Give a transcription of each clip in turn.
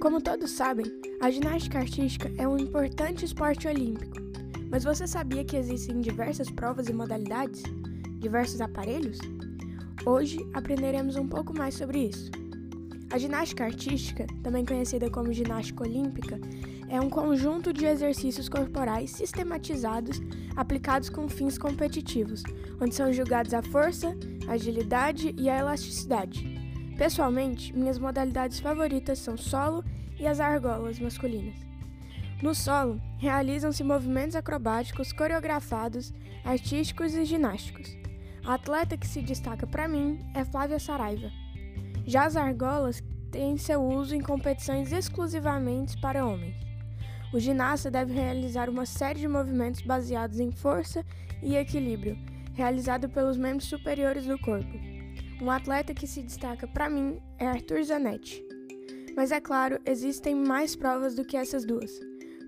Como todos sabem, a ginástica artística é um importante esporte olímpico. Mas você sabia que existem diversas provas e modalidades? Diversos aparelhos? Hoje aprenderemos um pouco mais sobre isso. A ginástica artística, também conhecida como ginástica olímpica, é um conjunto de exercícios corporais sistematizados aplicados com fins competitivos, onde são julgados a força, a agilidade e a elasticidade. Pessoalmente, minhas modalidades favoritas são solo e as argolas masculinas. No solo, realizam-se movimentos acrobáticos coreografados, artísticos e ginásticos. A atleta que se destaca para mim é Flávia Saraiva. Já as argolas têm seu uso em competições exclusivamente para homens. O ginasta deve realizar uma série de movimentos baseados em força e equilíbrio, realizado pelos membros superiores do corpo. Um atleta que se destaca para mim é Arthur Zanetti. Mas é claro, existem mais provas do que essas duas.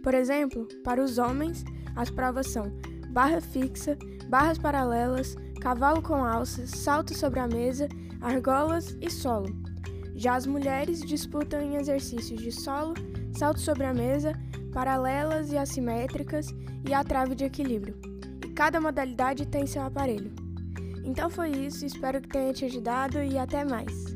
Por exemplo, para os homens, as provas são barra fixa, barras paralelas, cavalo com alças, salto sobre a mesa, argolas e solo. Já as mulheres disputam em exercícios de solo, salto sobre a mesa, paralelas e assimétricas e a trave de equilíbrio. E cada modalidade tem seu aparelho. Então foi isso, espero que tenha te ajudado e até mais!